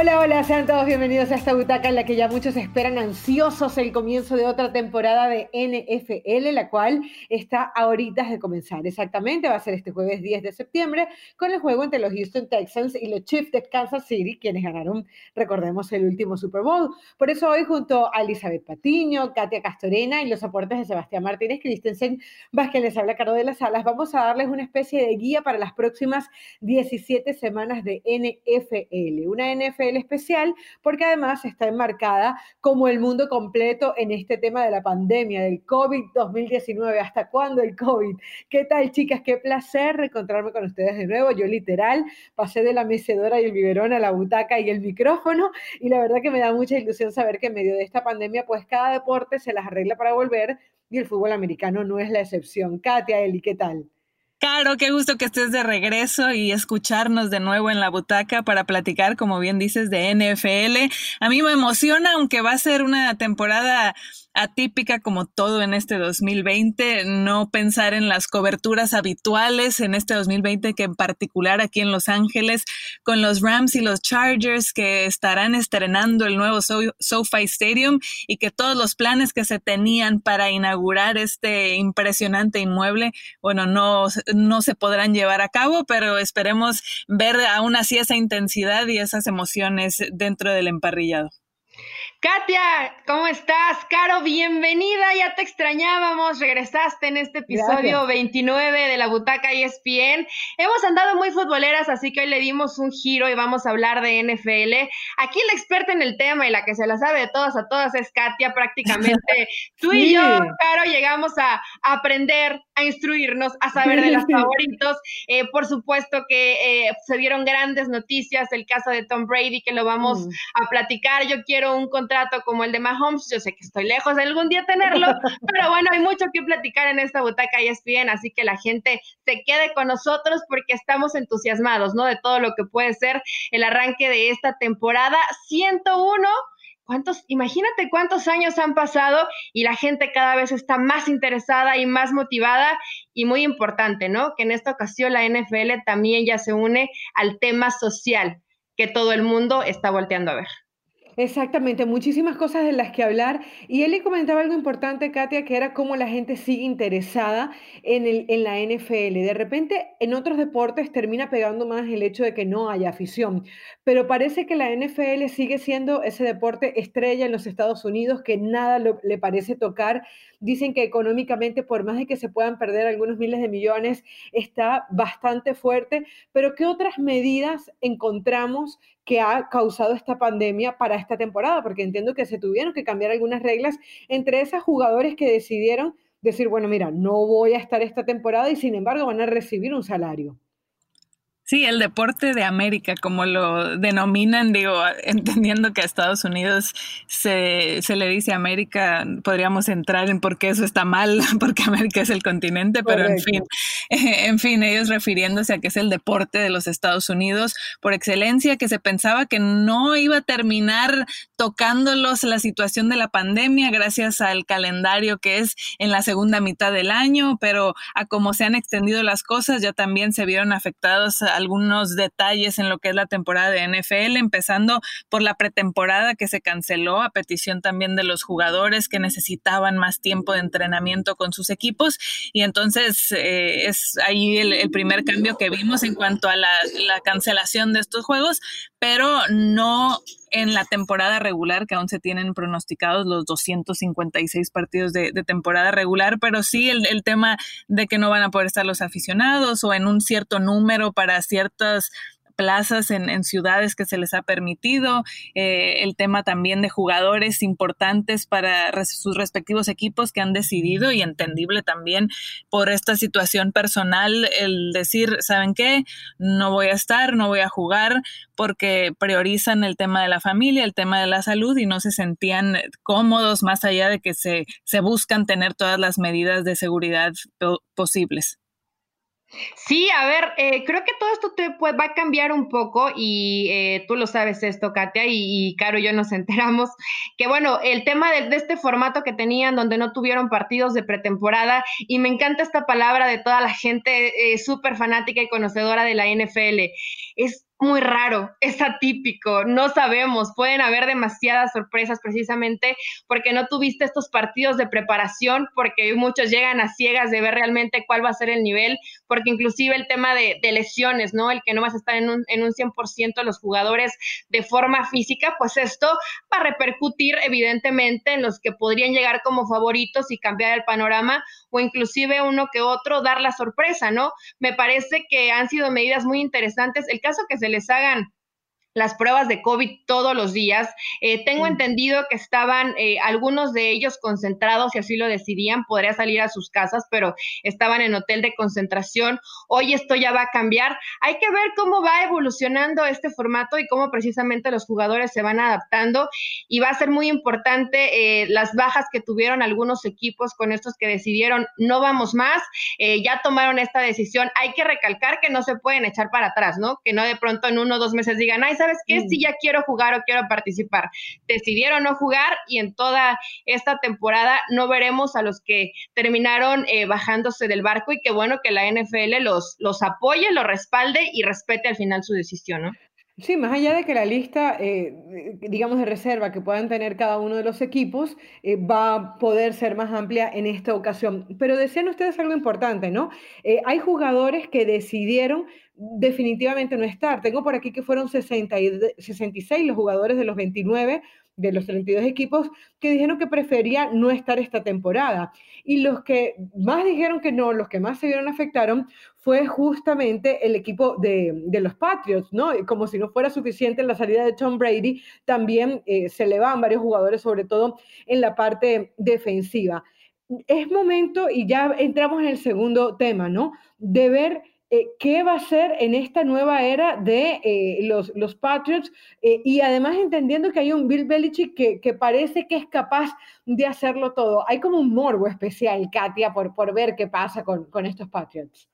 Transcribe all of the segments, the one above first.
Hola, hola, sean todos bienvenidos a esta butaca en la que ya muchos esperan ansiosos el comienzo de otra temporada de NFL, la cual está ahorita de comenzar. Exactamente, va a ser este jueves 10 de septiembre con el juego entre los Houston Texans y los Chiefs de Kansas City, quienes ganaron, recordemos, el último Super Bowl. Por eso hoy junto a Elizabeth Patiño, Katia Castorena y los aportes de Sebastián Martínez Christensen, Vázquez les habla Caro de las Salas, vamos a darles una especie de guía para las próximas 17 semanas de NFL. Una NFL especial porque además está enmarcada como el mundo completo en este tema de la pandemia, del COVID-2019. ¿Hasta cuándo el COVID? ¿Qué tal, chicas? Qué placer reencontrarme con ustedes de nuevo. Yo literal pasé de la mecedora y el biberón a la butaca y el micrófono y la verdad que me da mucha ilusión saber que en medio de esta pandemia pues cada deporte se las arregla para volver y el fútbol americano no es la excepción. Katia, Eli, ¿qué tal? Caro, qué gusto que estés de regreso y escucharnos de nuevo en la butaca para platicar, como bien dices, de NFL. A mí me emociona, aunque va a ser una temporada atípica como todo en este 2020, no pensar en las coberturas habituales en este 2020 que en particular aquí en Los Ángeles con los Rams y los Chargers que estarán estrenando el nuevo SoFi Stadium y que todos los planes que se tenían para inaugurar este impresionante inmueble, bueno, no, no se podrán llevar a cabo, pero esperemos ver aún así esa intensidad y esas emociones dentro del emparrillado. Katia, ¿cómo estás? Caro, bienvenida, ya te extrañábamos, regresaste en este episodio 29 de la Butaca ESPN. Hemos andado muy futboleras, así que hoy le dimos un giro y vamos a hablar de NFL. Aquí la experta en el tema y la que se la sabe de todas a todas es Katia, prácticamente. Tú y yo, Caro, llegamos a, aprender, a instruirnos, a saber de los favoritos. Eh, por supuesto que eh, se dieron grandes noticias, el caso de Tom Brady, que lo vamos mm. a platicar. Yo quiero un trato como el de Mahomes, yo sé que estoy lejos de algún día tenerlo, pero bueno, hay mucho que platicar en esta butaca y es bien, así que la gente se quede con nosotros porque estamos entusiasmados, ¿no? De todo lo que puede ser el arranque de esta temporada 101. ¿Cuántos, imagínate cuántos años han pasado y la gente cada vez está más interesada y más motivada y muy importante, ¿no? Que en esta ocasión la NFL también ya se une al tema social que todo el mundo está volteando a ver. Exactamente, muchísimas cosas de las que hablar. Y él le comentaba algo importante, Katia, que era cómo la gente sigue interesada en, el, en la NFL. De repente, en otros deportes termina pegando más el hecho de que no haya afición. Pero parece que la NFL sigue siendo ese deporte estrella en los Estados Unidos que nada le parece tocar. Dicen que económicamente, por más de que se puedan perder algunos miles de millones, está bastante fuerte. Pero ¿qué otras medidas encontramos que ha causado esta pandemia para esta temporada, porque entiendo que se tuvieron que cambiar algunas reglas entre esos jugadores que decidieron decir, bueno, mira, no voy a estar esta temporada y sin embargo van a recibir un salario. Sí, el deporte de América, como lo denominan, digo, entendiendo que a Estados Unidos se, se, le dice América, podríamos entrar en por qué eso está mal, porque América es el continente, pero en fin, en fin, ellos refiriéndose a que es el deporte de los Estados Unidos por excelencia, que se pensaba que no iba a terminar tocándolos la situación de la pandemia gracias al calendario que es en la segunda mitad del año, pero a cómo se han extendido las cosas, ya también se vieron afectados algunos detalles en lo que es la temporada de NFL, empezando por la pretemporada que se canceló a petición también de los jugadores que necesitaban más tiempo de entrenamiento con sus equipos. Y entonces eh, es ahí el, primer cambio que vimos en cuanto a la, la cancelación de estos juegos, pero no en la temporada regular, que aún se tienen pronosticados los 256 partidos de, temporada regular, pero sí el, el, tema de que no van a poder estar los aficionados o en un cierto número para ciertas plazas en, ciudades que se les ha permitido, eh, el tema también de jugadores importantes para sus respectivos equipos que han decidido y entendible también por esta situación personal el decir, ¿saben qué? No voy a estar, no voy a jugar porque priorizan el tema de la familia, el tema de la salud y no se sentían cómodos más allá de que se, se buscan tener todas las medidas de seguridad posibles. Sí, a ver, eh, creo que todo esto te, va a cambiar un poco y eh, tú lo sabes esto, Katia, y, Caro y yo nos enteramos que, bueno, el tema de, este formato que tenían donde no tuvieron partidos de pretemporada y me encanta esta palabra de toda la gente eh, súper fanática y conocedora de la NFL. Es muy raro, es atípico, no sabemos, pueden haber demasiadas sorpresas precisamente porque no tuviste estos partidos de preparación, porque muchos llegan a ciegas de ver realmente cuál va a ser el nivel, porque inclusive el tema de, lesiones, ¿no? El que no vas a estar en un, en un 100% los jugadores de forma física, pues esto va a repercutir evidentemente en los que podrían llegar como favoritos y cambiar el panorama o inclusive uno que otro dar la sorpresa, ¿no? Me parece que han sido medidas muy interesantes. El caso que se les hagan las pruebas de COVID todos los días. Eh, tengo entendido que estaban eh, algunos de ellos concentrados, si así lo decidían, podría salir a sus casas, pero estaban en hotel de concentración. Hoy esto ya va a cambiar. Hay que ver cómo va evolucionando este formato y cómo precisamente los jugadores se van adaptando. Y va a ser muy importante eh, las bajas que tuvieron algunos equipos con estos que decidieron no vamos más, ya tomaron esta decisión. Hay que recalcar que no se pueden echar para atrás, ¿no? Que no de pronto en uno o dos meses digan, ay, ¿sabes qué? Si ya quiero jugar o quiero participar. Decidieron no jugar y en toda esta temporada no veremos a los que terminaron eh, bajándose del barco y qué bueno que la NFL los, los apoye, los respalde y respete al final su decisión, ¿no? Sí, más allá de que la lista, eh, digamos, de reserva que puedan tener cada uno de los equipos eh, va a poder ser más amplia en esta ocasión. Pero decían ustedes algo importante, ¿no? hay jugadores que decidieron definitivamente no estar. Tengo por aquí que fueron 60 y 66 los jugadores de los 29 de los 32 equipos que dijeron que preferían no estar esta temporada. Y los que más dijeron que no, los que más se vieron afectaron, fue justamente el equipo de, los Patriots, ¿no? como si no fuera suficiente la salida de Tom Brady, también eh, se le van varios jugadores, sobre todo en la parte defensiva. Es momento, y ya entramos en el segundo tema, ¿no? De ver eh, qué va a ser en esta nueva era de eh, los, los, Patriots eh, y además entendiendo que hay un Bill Belichick que, que, parece que es capaz de hacerlo todo. Hay como un morbo especial, Katia, por, por ver qué pasa con, con estos Patriots.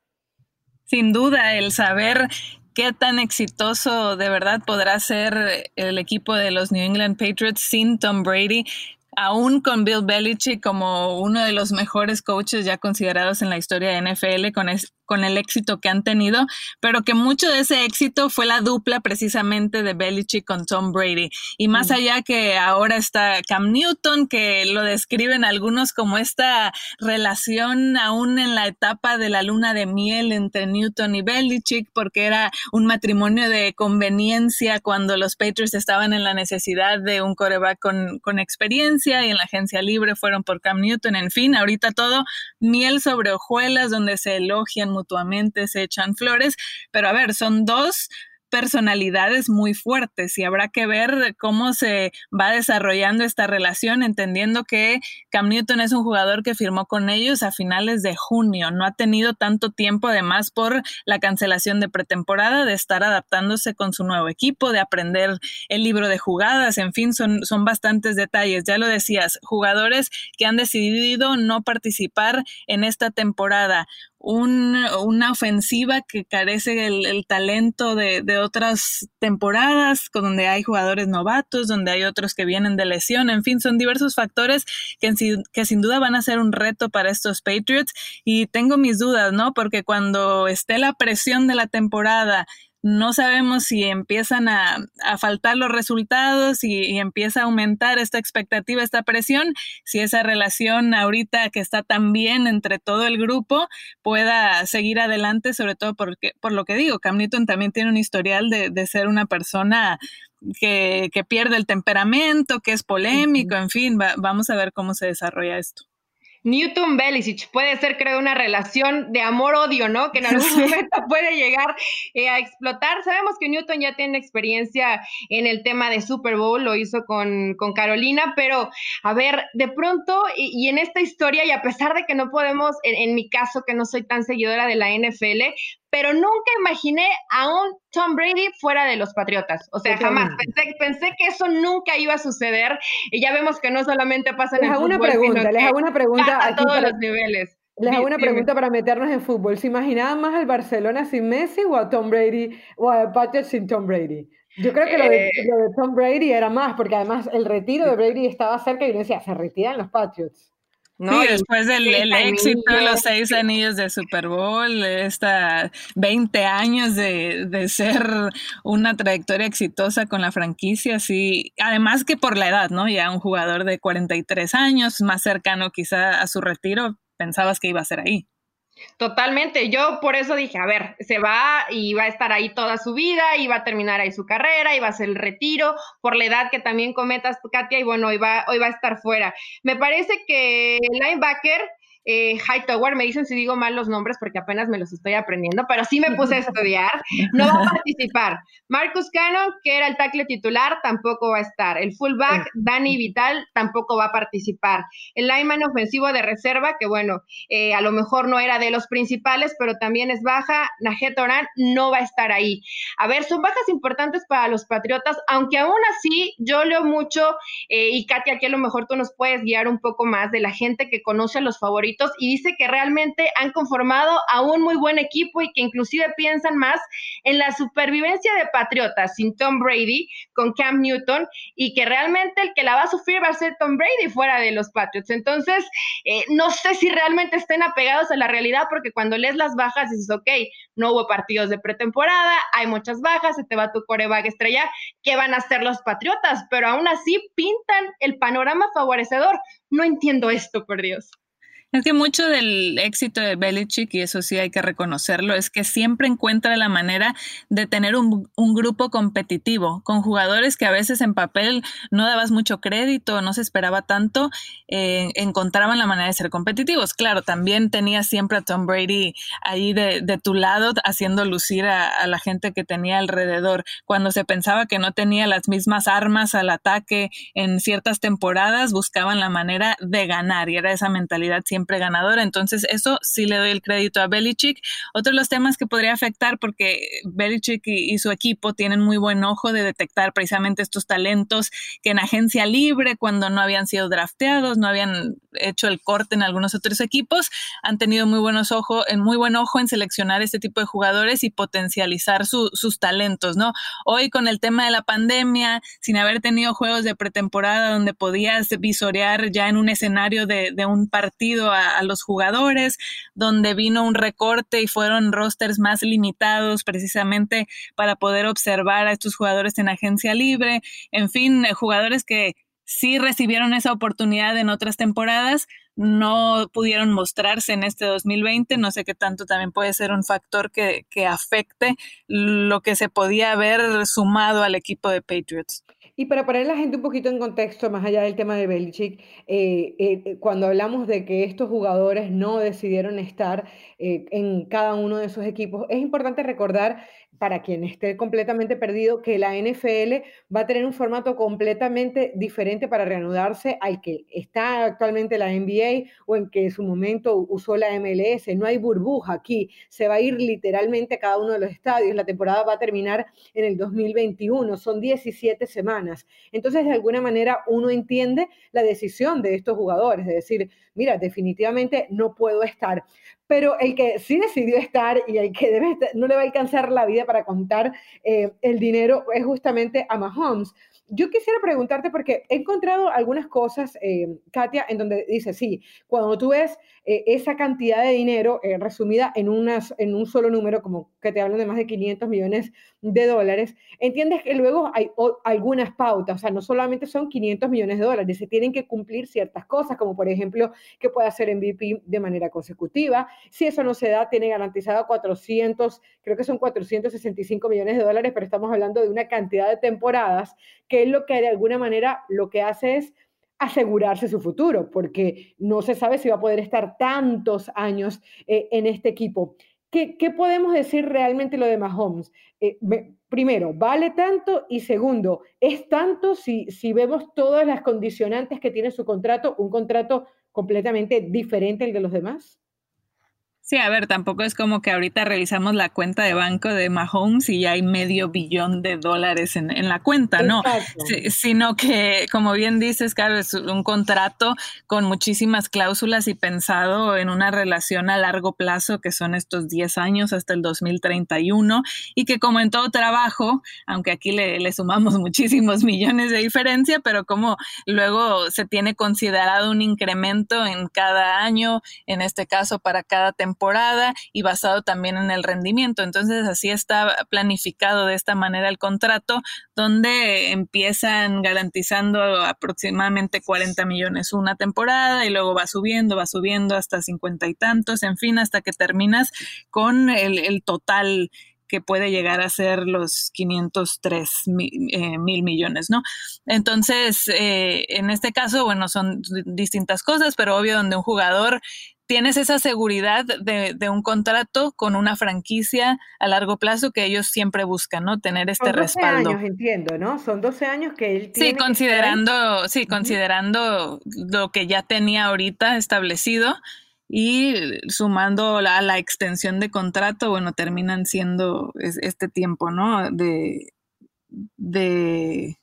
Sin duda, el saber qué tan exitoso de verdad podrá ser el equipo de los New England Patriots sin Tom Brady aún con Bill Belichick como uno de los mejores coaches ya considerados en la historia de NFL, con, con el éxito que han tenido, pero que mucho de ese éxito fue la dupla precisamente de Belichick con Tom Brady. Y más mm. allá que ahora está Cam Newton, que lo describen algunos como esta relación aún en la etapa de la luna de miel entre Newton y Belichick, porque era un matrimonio de conveniencia cuando los Patriots estaban en la necesidad de un coreback con, con experiencia y en la agencia libre fueron por Cam Newton, en fin, ahorita todo miel sobre hojuelas donde se elogian mutuamente, se echan flores, pero a ver, son dos personalidades muy fuertes y habrá que ver cómo se va desarrollando esta relación, entendiendo que Cam Newton es un jugador que firmó con ellos a finales de junio, no ha tenido tanto tiempo además por la cancelación de pretemporada, de estar adaptándose con su nuevo equipo, de aprender el libro de jugadas, en fin, son, son bastantes detalles. Ya lo decías, jugadores que han decidido no participar en esta temporada una ofensiva que carece del talento de, otras temporadas, con donde hay jugadores novatos, donde hay otros que vienen de lesión, en fin, son diversos factores que, que sin duda van a ser un reto para estos Patriots y tengo mis dudas, ¿no? Porque cuando esté la presión de la temporada no sabemos si empiezan a, faltar los resultados y, empieza a aumentar esta expectativa, esta presión, si esa relación ahorita que está tan bien entre todo el grupo pueda seguir adelante, sobre todo porque, por lo que digo, Cam Newton también tiene un historial de, ser una persona que, pierde el temperamento, que es polémico, en fin, vamos a ver cómo se desarrolla esto. Newton Belisic puede ser, creo, una relación de amor-odio, ¿no? Que en algún momento puede llegar eh, a explotar. Sabemos que Newton ya tiene experiencia en el tema de Super Bowl, lo hizo con, con Carolina, pero a ver, de pronto, y, en esta historia, y a pesar de que no podemos, en, mi caso, que no soy tan seguidora de la NFL, pero nunca imaginé a un Tom Brady fuera de los Patriotas. O sea, jamás. Pensé, que eso nunca iba a suceder. Y ya vemos que no solamente pasa en les hago una pregunta, les hago una pregunta a todos los niveles. Les hago una pregunta para meternos en fútbol. ¿Se imaginaban más al Barcelona sin Messi o a Tom Brady o a Patriots sin Tom Brady? Yo creo que lo, de, eh, lo, de, Tom Brady era más, porque además el retiro de Brady estaba cerca y uno decía, se retiran los Patriots. ¿No? Sí, después del éxito de los seis anillos de Super Bowl, esta 20 años de, de, ser una trayectoria exitosa con la franquicia, sí, además que por la edad, ¿no? Ya un jugador de 43 años, más cercano quizá a su retiro, pensabas que iba a ser ahí. Totalmente, yo por eso dije, a ver, se va y va a estar ahí toda su vida, y va a terminar ahí su carrera, y va a ser el retiro, por la edad que también cometas, Katia, y bueno, hoy va, hoy va a estar fuera. Me parece que el linebacker eh, Hightower, me dicen si digo mal los nombres porque apenas me los estoy aprendiendo, pero sí me puse a estudiar, no va a participar. Marcus Cannon, que era el tackle titular, tampoco va a estar. El fullback, Danny Vital, tampoco va a participar. El lineman ofensivo de reserva, que bueno, eh, a lo mejor no era de los principales, pero también es baja, Najet Oran no va a estar ahí. A ver, son bajas importantes para los Patriotas, aunque aún así yo leo mucho, eh, y Katia, aquí a lo mejor tú nos puedes guiar un poco más de la gente que conoce a los favoritos y dice que realmente han conformado a un muy buen equipo y que inclusive piensan más en la supervivencia de Patriotas sin Tom Brady con Cam Newton y que realmente el que la va a sufrir va a ser Tom Brady fuera de los Patriots. Entonces, eh, no sé si realmente estén apegados a la realidad porque cuando lees las bajas dices, ok, no hubo partidos de pretemporada, hay muchas bajas, se te va tu coreback estrella, ¿qué van a hacer los Patriotas? Pero aún así pintan el panorama favorecedor. No entiendo esto, por Dios. Es que mucho del éxito de Belichick, y eso sí hay que reconocerlo, es que siempre encuentra la manera de tener un, grupo competitivo, con jugadores que a veces en papel no dabas mucho crédito, no se esperaba tanto, eh, encontraban la manera de ser competitivos. Claro, también tenía siempre a Tom Brady ahí de, tu lado, haciendo lucir a, a, la gente que tenía alrededor. Cuando se pensaba que no tenía las mismas armas al ataque en ciertas temporadas, buscaban la manera de ganar, y era esa mentalidad siempre ganadora. Entonces, eso sí le doy el crédito a Belichick. Otro de los temas que podría afectar, porque Belichick y, su equipo tienen muy buen ojo de detectar precisamente estos talentos que en agencia libre, cuando no habían sido drafteados, no habían hecho el corte en algunos otros equipos, han tenido muy buenos ojos, en muy buen ojo en seleccionar este tipo de jugadores y potencializar sus talentos, ¿no? Hoy con el tema de la pandemia, sin haber tenido juegos de pretemporada donde podías visorear ya en un escenario de, de un partido a, los jugadores, donde vino un recorte y fueron rosters más limitados precisamente para poder observar a estos jugadores en agencia libre, en fin, eh, jugadores que sí recibieron esa oportunidad en otras temporadas, no pudieron mostrarse en este 2020. No sé qué tanto también puede ser un factor que, que afecte lo que se podía haber sumado al equipo de Patriots. Y para poner a la gente un poquito en contexto, más allá del tema de Belichick, eh, eh, cuando hablamos de que estos jugadores no decidieron estar eh, en cada uno de esos equipos, es importante recordar para quien esté completamente perdido, que la NFL va a tener un formato completamente diferente para reanudarse al que está actualmente la NBA o en que en su momento usó la MLS. No hay burbuja aquí, se va a ir literalmente a cada uno de los estadios. La temporada va a terminar en el 2021, son 17 semanas. Entonces, de alguna manera, uno entiende la decisión de estos jugadores, de decir, mira, definitivamente no puedo estar. Pero el que sí decidió estar y el que debe no le va a alcanzar la vida para contar eh, el dinero es justamente a Mahomes. Yo quisiera preguntarte, porque he encontrado algunas cosas, eh, Katia, en donde dice, sí, cuando tú ves eh, esa cantidad de dinero eh, resumida en, unas, en un solo número, como que te hablan de más de 500 millones de dólares, entiendes que luego hay algunas pautas, o sea, no solamente son 500 millones de dólares, se tienen que cumplir ciertas cosas, como por ejemplo que pueda ser MVP de manera consecutiva. Si eso no se da, tiene garantizado 400, creo que son 465 millones de dólares, pero estamos hablando de una cantidad de temporadas que es lo que de alguna manera lo que hace es asegurarse su futuro, porque no se sabe si va a poder estar tantos años eh, en este equipo. ¿Qué, podemos decir realmente lo de Mahomes? Eh, primero, ¿vale tanto? Y segundo, ¿es tanto si, si vemos todas las condicionantes que tiene su contrato, un contrato completamente diferente al de los demás? Sí, a ver, tampoco es como que ahorita revisamos la cuenta de banco de Mahomes y ya hay medio billón de dólares en, la cuenta, ¿no? sino que, como bien dices, claro, es un contrato con muchísimas cláusulas y pensado en una relación a largo plazo, que son estos 10 años hasta el 2031, y que como en todo trabajo, aunque aquí le, le sumamos muchísimos millones de diferencia, pero como luego se tiene considerado un incremento en cada año, en este caso para cada temporada, temporada y basado también en el rendimiento. Entonces así está planificado de esta manera el contrato, donde empiezan garantizando aproximadamente 40 millones una temporada y luego va subiendo, va subiendo hasta 50 y tantos, en fin, hasta que terminas con el, total que puede llegar a ser los 503 eh, mil, millones, ¿no? Entonces, eh, en este caso, bueno, son distintas cosas, pero obvio donde un jugador tienes esa seguridad de, un contrato con una franquicia a largo plazo que ellos siempre buscan, ¿no? Tener este Son 12 respaldo. años, entiendo, ¿no? Son 12 años que él tiene. Sí, considerando, sí, considerando lo que ya tenía ahorita establecido y sumando la, la extensión de contrato, bueno, terminan siendo este tiempo, ¿no? De, de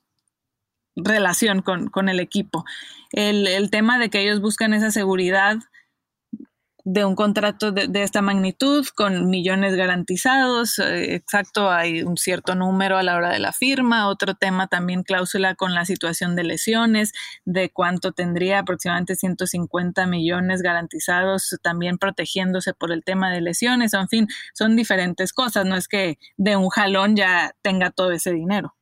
relación con, con el equipo. El, el, tema de que ellos buscan esa seguridad de un contrato de, esta magnitud con millones garantizados, eh, exacto, hay un cierto número a la hora de la firma, otro tema también cláusula con la situación de lesiones, de cuánto tendría aproximadamente 150 millones garantizados, también protegiéndose por el tema de lesiones, en fin, son diferentes cosas, no es que de un jalón ya tenga todo ese dinero.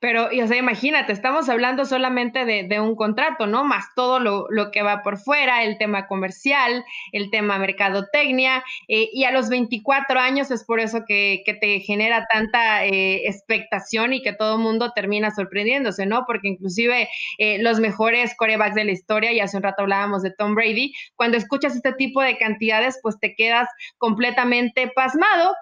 Pero, o sea, imagínate, estamos hablando solamente de, un contrato, ¿no? Más todo lo, que va por fuera, el tema comercial, el tema mercadotecnia, eh, y a los 24 años es por eso que, te genera tanta eh, expectación y que todo el mundo termina sorprendiéndose, ¿no? Porque inclusive eh, los mejores corebacks de la historia, y hace un rato hablábamos de Tom Brady, cuando escuchas este tipo de cantidades, pues te quedas completamente pasmado.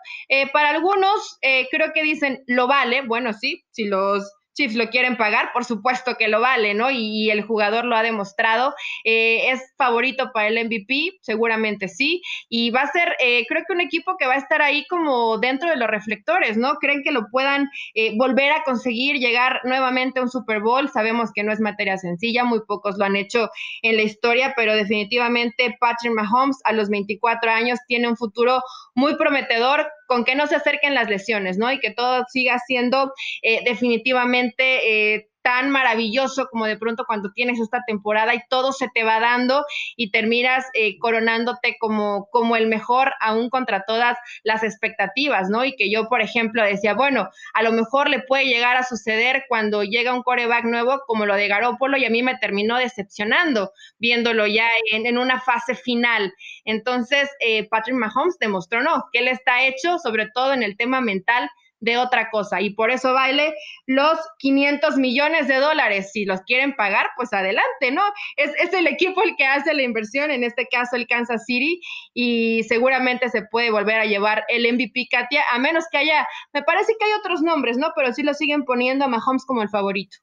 para algunos, creo que dicen, lo vale, bueno, sí, si los Chiefs lo quieren pagar, por supuesto que lo vale, ¿no? Y, el jugador lo ha demostrado. Eh, ¿Es favorito para el MVP? Seguramente sí. Y va a ser, eh, creo que un equipo que va a estar ahí como dentro de los reflectores, ¿no? ¿Creen que lo puedan eh, volver a conseguir, llegar nuevamente a un Super Bowl? Sabemos que no es materia sencilla, muy pocos lo han hecho en la historia, pero definitivamente Patrick Mahomes a los 24 años tiene un futuro muy prometedor con que no se acerquen las lesiones, ¿no? Y que todo siga siendo eh, definitivamente eh, tan maravilloso como de pronto cuando tienes esta temporada y todo se te va dando y terminas eh, coronándote como, como el mejor aún contra todas las expectativas, ¿no? Y que yo, por ejemplo, decía, bueno, a lo mejor le puede llegar a suceder cuando llega un coreback nuevo como lo de Garópolo y a mí me terminó decepcionando viéndolo ya en, una fase final. Entonces, eh, Patrick Mahomes demostró, no, que él está hecho, sobre todo en el tema mental, de otra cosa. Y por eso vale los 500 millones de dólares. Si los quieren pagar, pues adelante, ¿no? Es, es, el equipo el que hace la inversión, en este caso el Kansas City, y seguramente se puede volver a llevar el MVP Katia, a menos que haya, me parece que hay otros nombres, ¿no? Pero sí lo siguen poniendo a Mahomes como el favorito.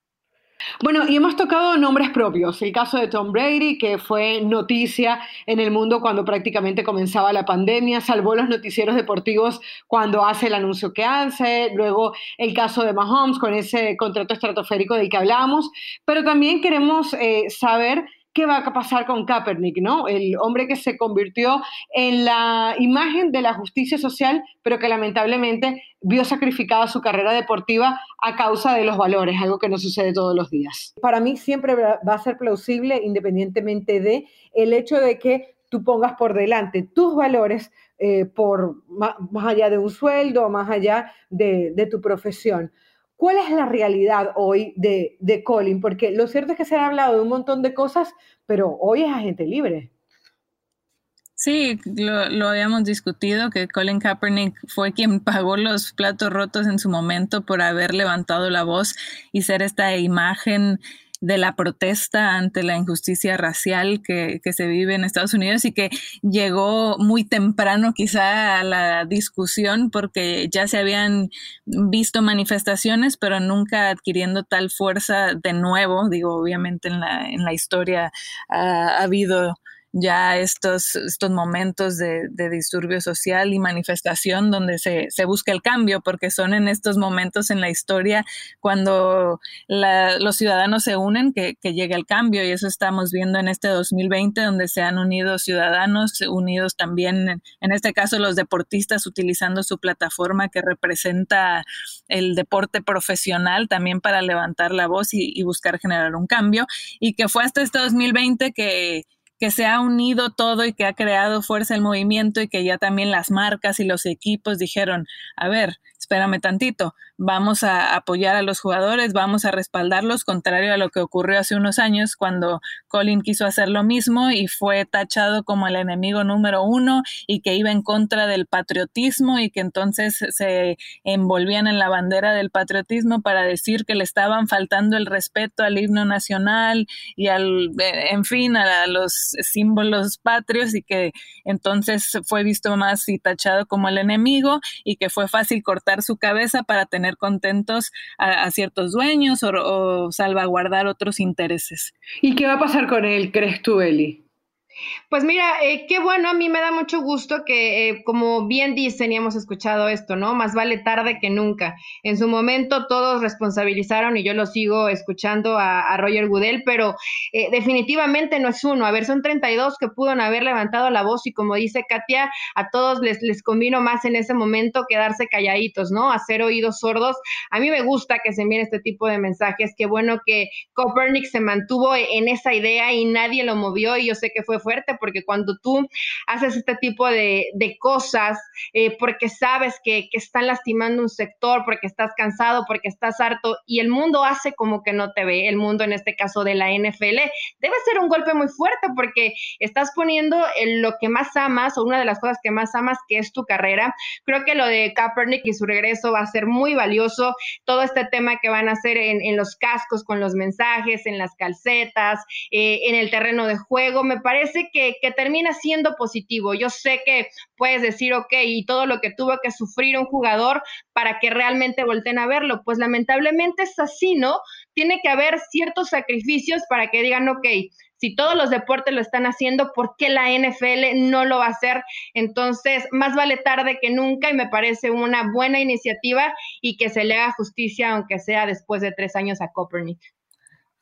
Bueno, y hemos tocado nombres propios. El caso de Tom Brady, que fue noticia en el mundo cuando prácticamente comenzaba la pandemia, salvó los noticieros deportivos cuando hace el anuncio que hace. Luego el caso de Mahomes con ese contrato estratosférico del que hablamos. Pero también queremos eh, saber qué va a pasar con Kaepernick, ¿no? El hombre que se convirtió en la imagen de la justicia social, pero que lamentablemente vio sacrificada su carrera deportiva a causa de los valores, algo que no sucede todos los días. Para mí siempre va a ser plausible, independientemente de el hecho de que tú pongas por delante tus valores eh, por más, allá de un sueldo, más allá de, de tu profesión. ¿Cuál es la realidad hoy de, de, Colin? Porque lo cierto es que se ha hablado de un montón de cosas, pero hoy es agente libre. Sí, lo, lo, habíamos discutido, que Colin Kaepernick fue quien pagó los platos rotos en su momento por haber levantado la voz y ser esta imagen de la protesta ante la injusticia racial que, se vive en Estados Unidos y que llegó muy temprano quizá a la discusión porque ya se habían visto manifestaciones, pero nunca adquiriendo tal fuerza de nuevo. Digo, obviamente en la, en la historia ha habido ya estos, estos momentos de, disturbio social y manifestación donde se, se, busca el cambio, porque son en estos momentos en la historia cuando los ciudadanos se unen que, que llega el cambio. Y eso estamos viendo en este 2020 donde se han unido ciudadanos, unidos también, en este caso los deportistas utilizando su plataforma que representa el deporte profesional también para levantar la voz y, buscar generar un cambio. Y que fue hasta este 2020 que que se ha unido todo y que ha creado fuerza el movimiento y que ya también las marcas y los equipos dijeron, a ver, espérame tantito, vamos a apoyar a los jugadores, vamos a respaldarlos, contrario a lo que ocurrió hace unos años cuando Colin quiso hacer lo mismo y fue tachado como el enemigo número uno y que iba en contra del patriotismo y que entonces se envolvían en la bandera del patriotismo para decir que le estaban faltando el respeto al himno nacional y al, en fin, a los símbolos patrios y que entonces fue visto más y tachado como el enemigo y que fue fácil cortar su cabeza para tener contentos a, ciertos dueños o, salvaguardar otros intereses. ¿Y qué va a pasar con él, crees tú? Pues mira, eh, qué bueno, a mí me da mucho gusto que, eh, como bien dicen y hemos escuchado esto, ¿no? Más vale tarde que nunca. En su momento todos responsabilizaron y yo lo sigo escuchando a, Roger Goodell, pero eh, definitivamente no es uno. A ver, son 32 que pudieron haber levantado la voz y como dice Katia, a todos les, les convino más en ese momento quedarse calladitos, ¿no? Hacer oídos sordos. A mí me gusta que se envíen este tipo de mensajes. Qué bueno que Copernic se mantuvo en esa idea y nadie lo movió y yo sé que fue fuerte porque cuando tú haces este tipo de, cosas, eh, porque sabes que, que están lastimando un sector, porque estás cansado, porque estás harto y el mundo hace como que no te ve, el mundo en este caso de la NFL, debe ser un golpe muy fuerte porque estás poniendo lo que más amas o una de las cosas que más amas que es tu carrera. Creo que lo de Kaepernick y su regreso va a ser muy valioso. Todo este tema que van a hacer en, los cascos con los mensajes, en las calcetas, eh, en el terreno de juego, me parece que, termina siendo positivo. Yo sé que puedes decir, ok, y todo lo que tuvo que sufrir un jugador para que realmente volteen a verlo. Pues lamentablemente es así, ¿no? Tiene que haber ciertos sacrificios para que digan, ok, si todos los deportes lo están haciendo, ¿por qué la NFL no lo va a hacer? Entonces, más vale tarde que nunca y me parece una buena iniciativa y que se le haga justicia, aunque sea después de tres años a Copernic.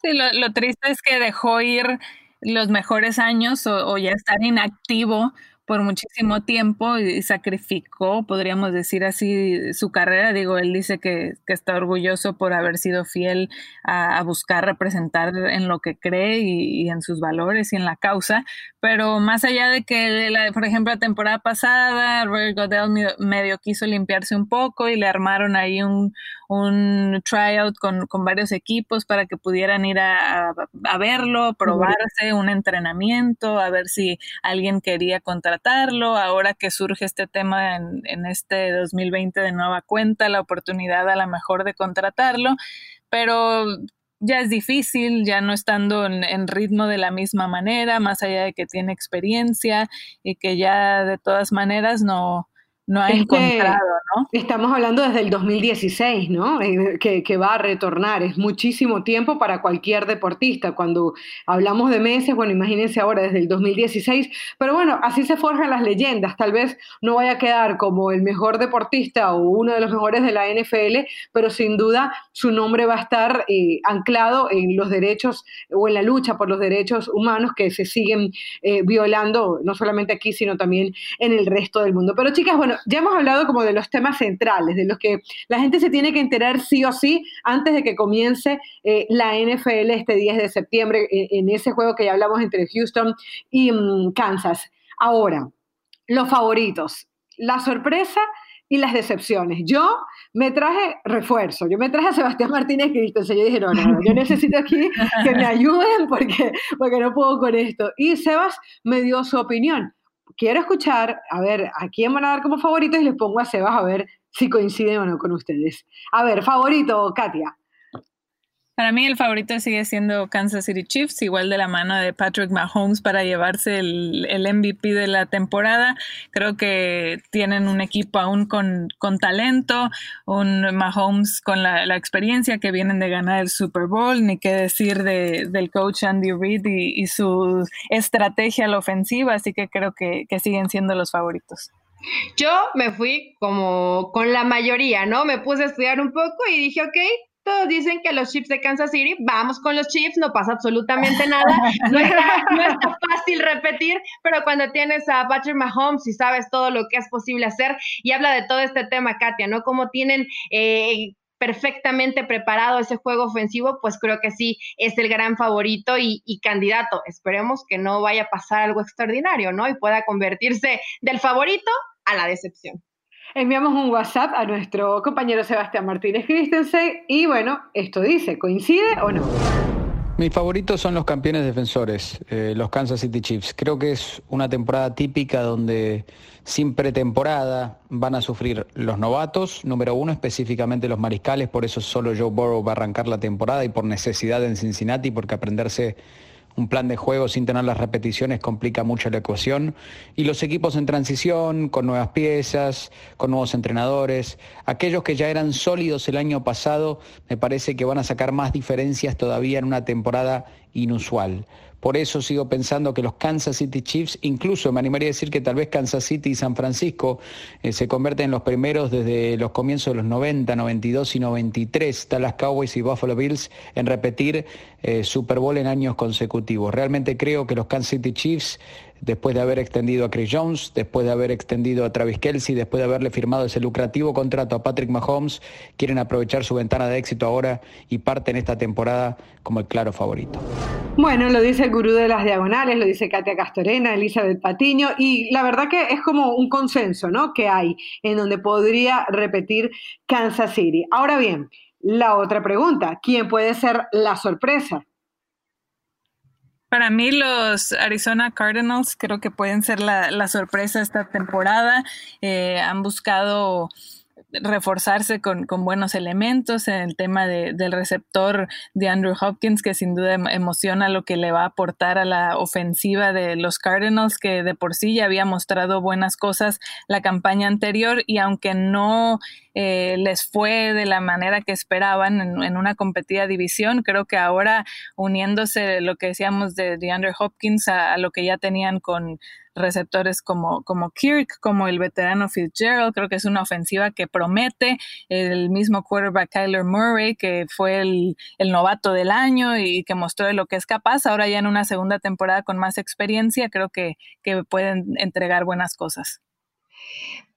Sí, lo triste es que dejó ir los mejores años o, ya estar inactivo por muchísimo tiempo y sacrificó, podríamos decir así, su carrera. Digo, él dice que, está orgulloso por haber sido fiel a, buscar representar en lo que cree y, en sus valores y en la causa. Pero más allá de que, la, por ejemplo, la temporada pasada, Roy Goodell medio quiso limpiarse un poco y le armaron ahí un, un tryout con, con varios equipos para que pudieran ir a, a verlo, probarse, un entrenamiento, a ver si alguien quería contratarlo. Ahora que surge este tema en, en este 2020 de nueva cuenta, la oportunidad a lo mejor de contratarlo, pero ya es difícil, ya no estando en, en, ritmo de la misma manera, más allá de que tiene experiencia y que ya de todas maneras no, no ha encontrado, ¿no? Estamos hablando desde el 2016, ¿no? Eh, que, que, va a retornar. Es muchísimo tiempo para cualquier deportista. Cuando hablamos de meses, bueno, imagínense ahora desde el 2016. Pero bueno, así se forjan las leyendas. Tal vez no vaya a quedar como el mejor deportista o uno de los mejores de la NFL, pero sin duda su nombre va a estar eh, anclado en los derechos o en la lucha por los derechos humanos que se siguen eh, violando, no solamente aquí, sino también en el resto del mundo. Pero chicas, bueno, ya hemos hablado como de los temas centrales, de los que la gente se tiene que enterar sí o sí antes de que comience eh, la NFL este 10 de septiembre, eh, en, ese juego que ya hablamos entre Houston y mm, Kansas. Ahora, los favoritos, la sorpresa y las decepciones. Yo me traje refuerzo, yo me traje a Sebastián Martínez Cristo, yo dije, no, no, yo necesito aquí que me ayuden porque, porque no puedo con esto. Y Sebas me dio su opinión quiero escuchar, a ver, a quién van a dar como favoritos y les pongo a Sebas a ver si coinciden o no con ustedes. A ver, favorito, Katia. Para mí el favorito sigue siendo Kansas City Chiefs, igual de la mano de Patrick Mahomes para llevarse el, MVP de la temporada. Creo que tienen un equipo aún con, talento, un Mahomes con la, experiencia que vienen de ganar el Super Bowl, ni qué decir del coach Andy Reid y, su estrategia a la ofensiva, así que creo que, que siguen siendo los favoritos. Yo me fui como con la mayoría, ¿no? Me puse a estudiar un poco y dije, ok, todos dicen que los Chiefs de Kansas City, vamos con los Chiefs, no pasa absolutamente nada, no está, fácil repetir, pero cuando tienes a Patrick Mahomes y sabes todo lo que es posible hacer, y habla de todo este tema, Katia, ¿no? Como tienen... Eh, perfectamente preparado ese juego ofensivo, pues creo que sí es el gran favorito y, y, candidato. Esperemos que no vaya a pasar algo extraordinario, ¿no? Y pueda convertirse del favorito a la decepción enviamos un WhatsApp a nuestro compañero Sebastián Martínez Christensen y bueno, esto dice, ¿coincide o no? Mis favoritos son los campeones defensores, eh, los Kansas City Chiefs. Creo que es una temporada típica donde sin pretemporada van a sufrir los novatos, número uno específicamente los mariscales, por eso solo Joe Burrow va a arrancar la temporada y por necesidad en Cincinnati, porque aprenderse un plan de juego sin tener las repeticiones complica mucho la ecuación. Y los equipos en transición, con nuevas piezas, con nuevos entrenadores, aquellos que ya eran sólidos el año pasado, me parece que van a sacar más diferencias todavía en una temporada inusual. Por eso sigo pensando que los Kansas City Chiefs, incluso me animaría a decir que tal vez Kansas City y San Francisco eh, se convierten en los primeros desde los comienzos de los 90, 92 y 93, Dallas Cowboys y Buffalo Bills, en repetir eh, Super Bowl en años consecutivos. Realmente creo que los Kansas City Chiefs después de haber extendido a Chris Jones, después de haber extendido a Travis Kelsey, después de haberle firmado ese lucrativo contrato a Patrick Mahomes, quieren aprovechar su ventana de éxito ahora y parten esta temporada como el claro favorito. Bueno, lo dice el gurú de las diagonales, lo dice Katia Castorena, Elizabeth Patiño, y la verdad que es como un consenso, ¿no? Que hay en donde podría repetir Kansas City. Ahora bien, la otra pregunta, ¿quién puede ser la sorpresa? Para mí los Arizona Cardinals creo que pueden ser la, sorpresa esta temporada. Eh, han buscado reforzarse con, buenos elementos en el tema del receptor de Andrew Hopkins, que sin duda em, emociona lo que le va a aportar a la ofensiva de los Cardinals, que de por sí ya había mostrado buenas cosas la campaña anterior y aunque no eh, les fue de la manera que esperaban en, una competida división, creo que ahora uniéndose lo que decíamos de, Andrew Hopkins a lo que ya tenían con receptores como, como Kirk, como el veterano Fitzgerald. Creo que es una ofensiva que promete. El mismo quarterback Kyler Murray, que fue el, el novato del año y que mostró de lo que es capaz. Ahora ya en una segunda temporada con más experiencia, creo que, que pueden entregar buenas cosas.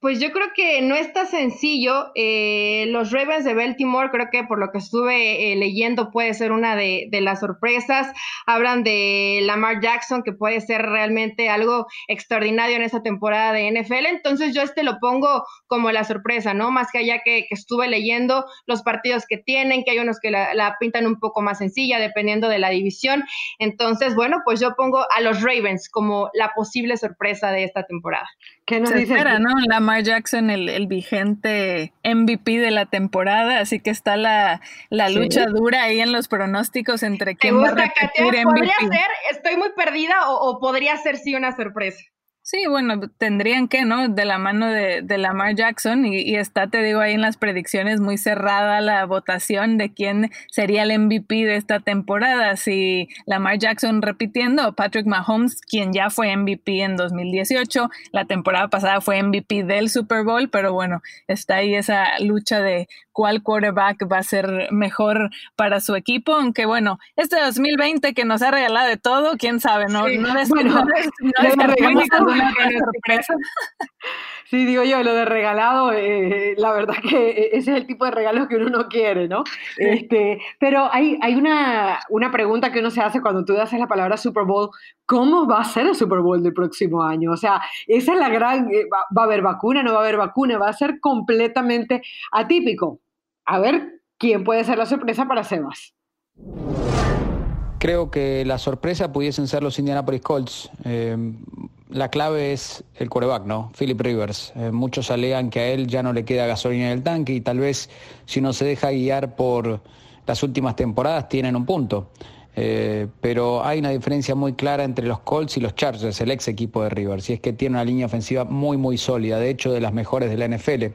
Pues yo creo que no está sencillo. Eh, los Ravens de Baltimore, creo que por lo que estuve eh, leyendo, puede ser una de, las sorpresas. Hablan de Lamar Jackson, que puede ser realmente algo extraordinario en esta temporada de NFL. Entonces yo este lo pongo como la sorpresa, ¿no? Más que allá que, estuve leyendo los partidos que tienen, que hay unos que la, pintan un poco más sencilla, dependiendo de la división. Entonces, bueno, pues yo pongo a los Ravens como la posible sorpresa de esta temporada. ¿Qué nos dice? ¿no? Lamar Jackson, el, vigente MVP de la temporada, así que está la, lucha dura ahí en los pronósticos entre quién va a repetir MVP. ¿Podría ser, estoy muy perdida o, o podría ser sí una sorpresa? Sí, bueno, tendrían que, ¿no? De la mano de, de Lamar Jackson y, está, te digo, ahí en las predicciones muy cerrada la votación de quién sería el MVP de esta temporada. Si Lamar Jackson repitiendo o Patrick Mahomes, quien ya fue MVP en 2018, la temporada pasada fue MVP del Super Bowl, pero bueno, está ahí esa lucha de cuál quarterback va a ser mejor para su equipo, aunque bueno, este 2020 que nos ha regalado de todo, quién sabe, no, no es, bueno, Sí, digo yo, lo de regalado, eh, la verdad que ese es el tipo de regalo que uno no quiere, ¿no? Este, pero hay, hay una, una pregunta que uno se hace cuando tú haces la palabra Super Bowl, ¿cómo va a ser el Super Bowl del próximo año? O sea, esa es la gran, eh, va, va a haber vacuna, no va a haber vacuna, va a ser completamente atípico. A ver, ¿quién puede ser la sorpresa para Sebas? Creo que la sorpresa pudiesen ser los Indianapolis Colts. Eh, la clave es el quarterback, ¿no? Philip Rivers. Eh, muchos alegan que a él ya no le queda gasolina en el tanque y tal vez si no se deja guiar por las últimas temporadas tienen un punto. Eh, pero hay una diferencia muy clara entre los Colts y los Chargers, el ex equipo de Rivers, y es que tiene una línea ofensiva muy, muy sólida, de hecho de las mejores de la NFL.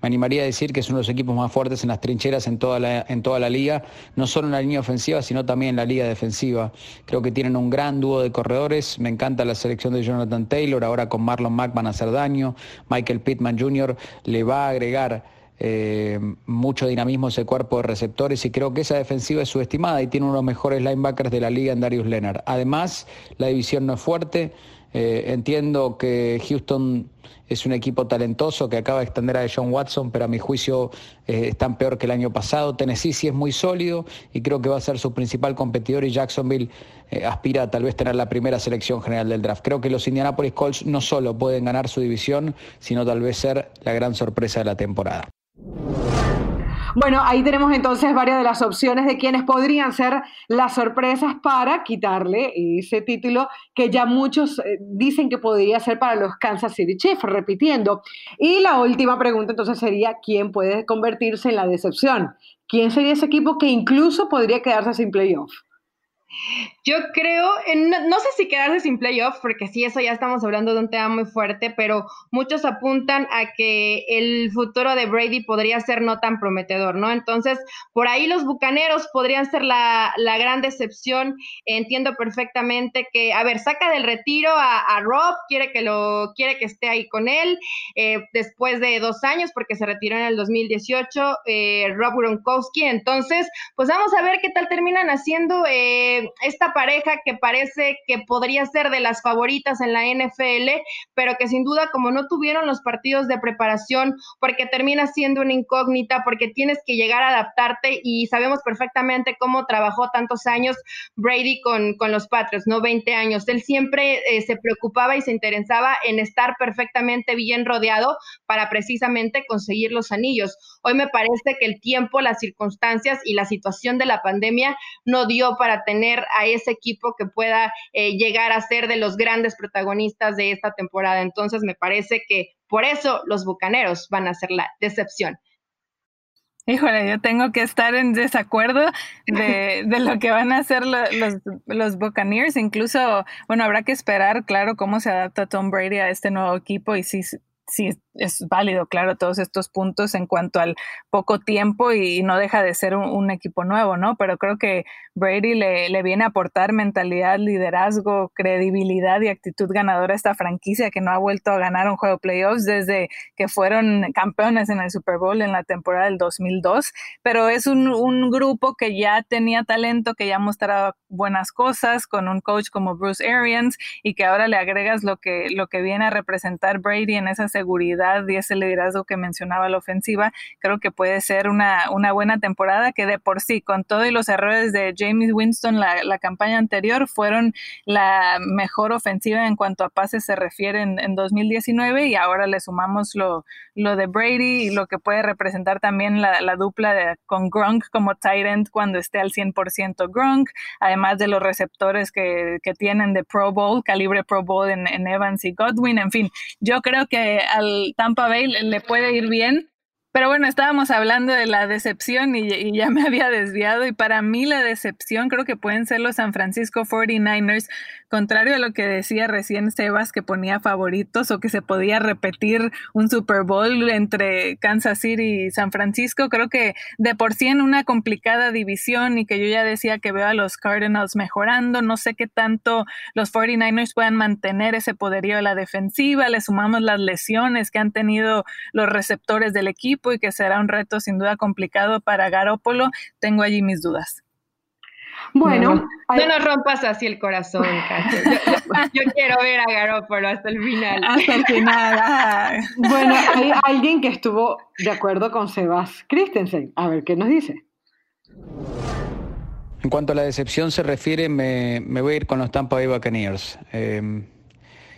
Me animaría a decir que es uno de los equipos más fuertes en las trincheras en toda la, en toda la liga, no solo en la línea ofensiva, sino también en la liga defensiva. Creo que tienen un gran dúo de corredores, me encanta la selección de Jonathan Taylor, ahora con Marlon Mack van a hacer daño, Michael Pittman Jr. le va a agregar eh, mucho dinamismo ese cuerpo de receptores y creo que esa defensiva es subestimada y tiene uno de los mejores linebackers de la liga en Darius Leonard. Además, la división no es fuerte. Eh, entiendo que Houston es un equipo talentoso que acaba de extender a John Watson, pero a mi juicio eh, están peor que el año pasado. Tennessee sí es muy sólido y creo que va a ser su principal competidor y Jacksonville aspira a tal vez tener la primera selección general del draft. Creo que los Indianapolis Colts no solo pueden ganar su división, sino tal vez ser la gran sorpresa de la temporada. Bueno, ahí tenemos entonces varias de las opciones de quienes podrían ser las sorpresas para quitarle ese título que ya muchos eh, dicen que podría ser para los Kansas City Chiefs, repitiendo. Y la última pregunta entonces sería, ¿quién puede convertirse en la decepción? ¿Quién sería ese equipo que incluso podría quedarse sin playoff? Yo creo, no, sé si quedarse sin playoff, porque sí, eso ya estamos hablando de un tema muy fuerte, pero muchos apuntan a que el futuro de Brady podría ser no tan prometedor, ¿no? Entonces, por ahí los bucaneros podrían ser la, gran decepción. Entiendo perfectamente que, a ver, saca del retiro a, Rob, quiere que lo, quiere que esté ahí con él, eh, después de dos años, porque se retiró en el 2018, eh, Rob Gronkowski. Entonces, pues vamos a ver qué tal terminan haciendo. Eh, esta pareja que parece que podría ser de las favoritas en la NFL, pero que sin duda como no tuvieron los partidos de preparación, porque termina siendo una incógnita, porque tienes que llegar a adaptarte y sabemos perfectamente cómo trabajó tantos años Brady con, con los Patriots, ¿no? 20 años. Él siempre eh, se preocupaba y se interesaba en estar perfectamente bien rodeado para precisamente conseguir los anillos. Hoy me parece que el tiempo, las circunstancias y la situación de la pandemia no dio para tener a ese equipo que pueda eh, llegar a ser de los grandes protagonistas de esta temporada. Entonces me parece que por eso los Bucaneros van a ser la decepción. Híjole, yo tengo que estar en desacuerdo de, lo que van a hacer los, los, Buccaneers. Incluso, bueno, habrá que esperar, claro, cómo se adapta Tom Brady a este nuevo equipo y si sí es válido, claro, todos estos puntos en cuanto al poco tiempo y no deja de ser un, equipo nuevo, ¿no? Pero creo que Brady le, viene a aportar mentalidad, liderazgo, credibilidad y actitud ganadora a esta franquicia que no ha vuelto a ganar un juego de playoffs desde que fueron campeones en el Super Bowl en la temporada del 2002. Pero es un, un grupo que ya tenía talento, que ya mostraba buenas cosas con un coach como Bruce Arians y que ahora le agregas lo que, lo que viene a representar Brady en esa seguridad y ese liderazgo que mencionaba la ofensiva, creo que puede ser una, una buena temporada que de por sí, con todos los errores de James Winston la, la campaña anterior, fueron la mejor ofensiva en cuanto a pases se refiere en, 2019 y ahora le sumamos lo, lo de Brady y lo que puede representar también la, la dupla de, con Gronk como end cuando esté al 100% Gronk, además de los receptores que, que tienen de Pro Bowl, calibre Pro Bowl en, en Evans y Godwin, en fin, yo creo que al Tampa Bay le puede ir bien pero bueno, estábamos hablando de la decepción y, ya me había desviado y para mí la decepción creo que pueden ser los San Francisco 49ers, contrario a lo que decía recién Sebas que ponía favoritos o que se podía repetir un Super Bowl entre Kansas City y San Francisco, creo que de por sí en una complicada división y que yo ya decía que veo a los Cardinals mejorando, no sé qué tanto los 49ers puedan mantener ese poderío de la defensiva, le sumamos las lesiones que han tenido los receptores del equipo y que será un reto sin duda complicado para Garópolo, tengo allí mis dudas. Bueno, no, nos rompas así el corazón, yo, quiero ver a Garópolo hasta el final. Hasta el final. Bueno, hay alguien que estuvo de acuerdo con Sebas Christensen. A ver qué nos dice. En cuanto a la decepción se refiere, me, voy a ir con los Tampa Bay Buccaneers. Eh,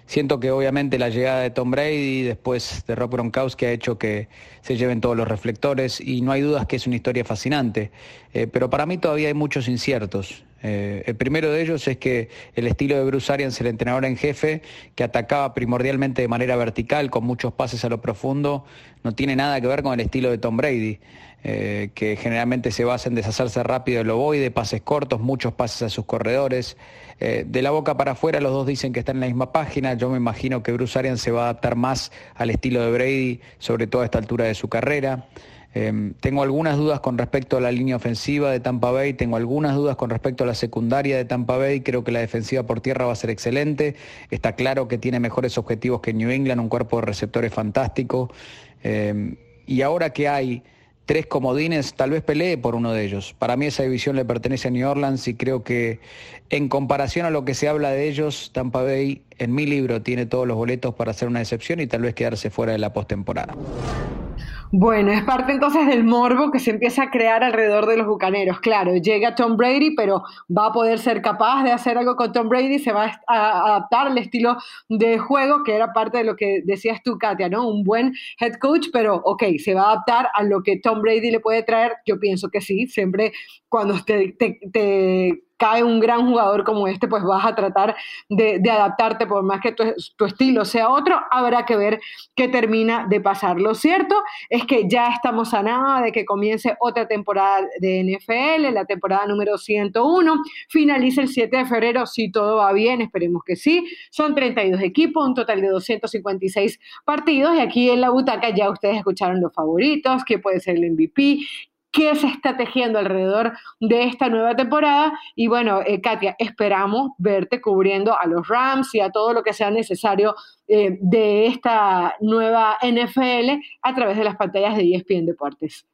Siento que obviamente la llegada de Tom Brady después de Rob Gronkowski ha hecho que se lleven todos los reflectores y no hay dudas que es una historia fascinante. Eh, pero para mí todavía hay muchos inciertos. Eh, el primero de ellos es que el estilo de Bruce Arians, el entrenador en jefe, que atacaba primordialmente de manera vertical, con muchos pases a lo profundo, no tiene nada que ver con el estilo de Tom Brady, eh, que generalmente se basa en deshacerse rápido del ovoide, pases cortos, muchos pases a sus corredores. Eh, de la boca para afuera los dos dicen que están en la misma página, yo me imagino que Bruce Arians se va a adaptar más al estilo de Brady, sobre todo a esta altura de su carrera. Em, tengo algunas dudas con respecto a la línea ofensiva de Tampa Bay, tengo algunas dudas con respecto a la secundaria de Tampa Bay, creo que la defensiva por tierra va a ser excelente, está claro que tiene mejores objetivos que New England, un cuerpo de receptores fantástico, em, y ahora que hay tres comodines, tal vez pelee por uno de ellos. Para mí esa división le pertenece a New Orleans y creo que en comparación a lo que se habla de ellos, Tampa Bay en mi libro tiene todos los boletos para hacer una excepción y tal vez quedarse fuera de la postemporada. Bueno, es parte entonces del morbo que se empieza a crear alrededor de los bucaneros. Claro, llega Tom Brady, pero va a poder ser capaz de hacer algo con Tom Brady, se va a adaptar al estilo de juego, que era parte de lo que decías tú, Katia, ¿no? Un buen head coach, pero ok, se va a adaptar a lo que Tom Brady le puede traer. Yo pienso que sí, siempre cuando te, te cae un gran jugador como este, pues vas a tratar de, adaptarte, por más que tu, estilo sea otro, habrá que ver qué termina de pasar. Lo cierto es que ya estamos a nada de que comience otra temporada de NFL, la temporada número 101, finaliza el 7 de febrero, si todo va bien, esperemos que sí, son 32 equipos, un total de 256 partidos, y aquí en la butaca ya ustedes escucharon los favoritos, que puede ser el MVP, qué se está tejiendo alrededor de esta nueva temporada. Y bueno, eh, Katia, esperamos verte cubriendo a los Rams y a todo lo que sea necesario eh, de esta nueva NFL a través de las pantallas de ESPN Deportes.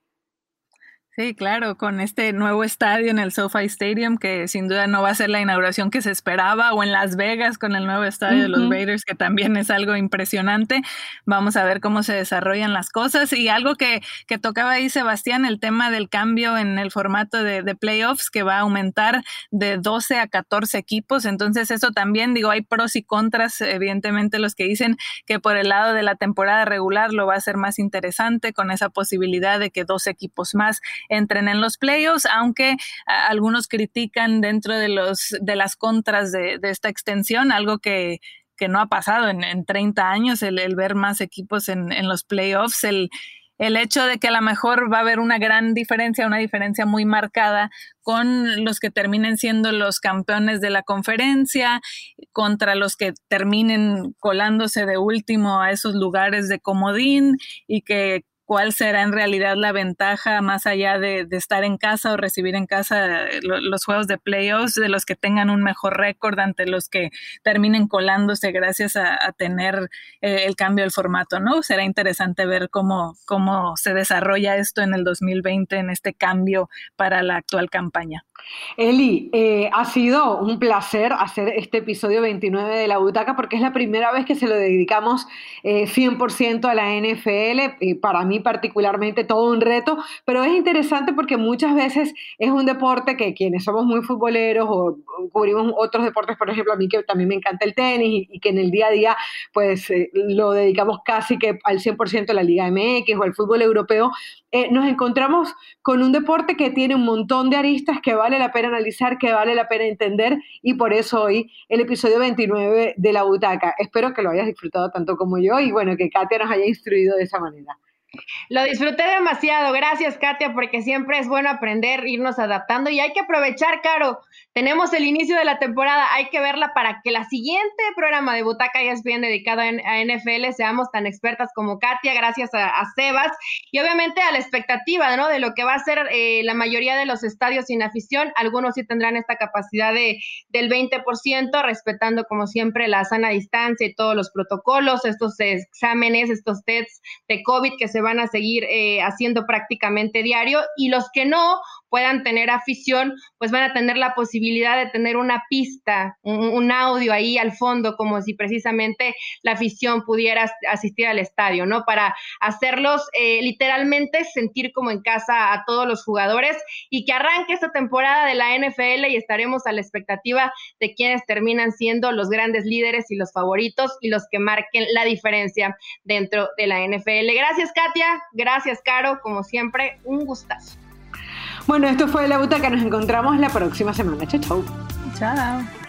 Sí, claro, con este nuevo estadio en el SoFi Stadium, que sin duda no va a ser la inauguración que se esperaba, o en Las Vegas con el nuevo estadio de los Raiders, que también es algo impresionante. Vamos a ver cómo se desarrollan las cosas. Y algo que, que tocaba ahí, Sebastián, el tema del cambio en el formato de, de, playoffs, que va a aumentar de 12 a 14 equipos. Entonces, eso también, digo, hay pros y contras, evidentemente, los que dicen que por el lado de la temporada regular lo va a hacer más interesante, con esa posibilidad de que dos equipos más entren en los playoffs, aunque algunos critican dentro de, los, de las contras de, esta extensión, algo que, no ha pasado en, 30 años, el, ver más equipos en, en los playoffs, el, el hecho de que a lo mejor va a haber una gran diferencia, una diferencia muy marcada con los que terminen siendo los campeones de la conferencia, contra los que terminen colándose de último a esos lugares de comodín y que cuál será en realidad la ventaja más allá de, estar en casa o recibir en casa eh, los juegos de playoffs de los que tengan un mejor récord ante los que terminen colándose gracias a, tener eh, el cambio del formato, ¿no? Será interesante ver cómo, cómo se desarrolla esto en el 2020 en este cambio para la actual campaña. Eli, eh, ha sido un placer hacer este episodio 29 de La Butaca porque es la primera vez que se lo dedicamos 100% a la NFL. para mí particularmente todo un reto, pero es interesante porque muchas veces es un deporte que quienes somos muy futboleros o, cubrimos otros deportes, por ejemplo, a mí que también me encanta el tenis y, que en el día a día pues eh, lo dedicamos casi que al 100% a la Liga MX o al fútbol europeo, eh, nos encontramos con un deporte que tiene un montón de aristas que vale la pena analizar, que vale la pena entender y por eso hoy el episodio 29 de La Butaca. Espero que lo hayas disfrutado tanto como yo y bueno, que Katia nos haya instruido de esa manera. Lo disfruté demasiado. Gracias, Katia, porque siempre es bueno aprender, irnos adaptando y hay que aprovechar, Caro. Tenemos el inicio de la temporada, hay que verla para que la siguiente programa de Butaca ya es bien dedicado a NFL seamos tan expertas como Katia, gracias a, Sebas y obviamente a la expectativa, ¿no? De lo que va a ser eh, la mayoría de los estadios sin afición. Algunos sí tendrán esta capacidad de, del 20%, respetando como siempre la sana distancia y todos los protocolos, estos exámenes, estos tests de COVID que se van a seguir eh, haciendo prácticamente diario y los que no puedan tener afición, pues van a tener la posibilidad de tener una pista, un, audio ahí al fondo, como si precisamente la afición pudiera asistir al estadio, ¿no? Para hacerlos eh, literalmente sentir como en casa a todos los jugadores y que arranque esta temporada de la NFL y estaremos a la expectativa de quienes terminan siendo los grandes líderes y los favoritos y los que marquen la diferencia dentro de la NFL. Gracias, Katia. Gracias, Caro. Como siempre, un gustazo. Bueno, esto fue La Butaca. Nos encontramos la próxima semana. Chao, chao. Chao.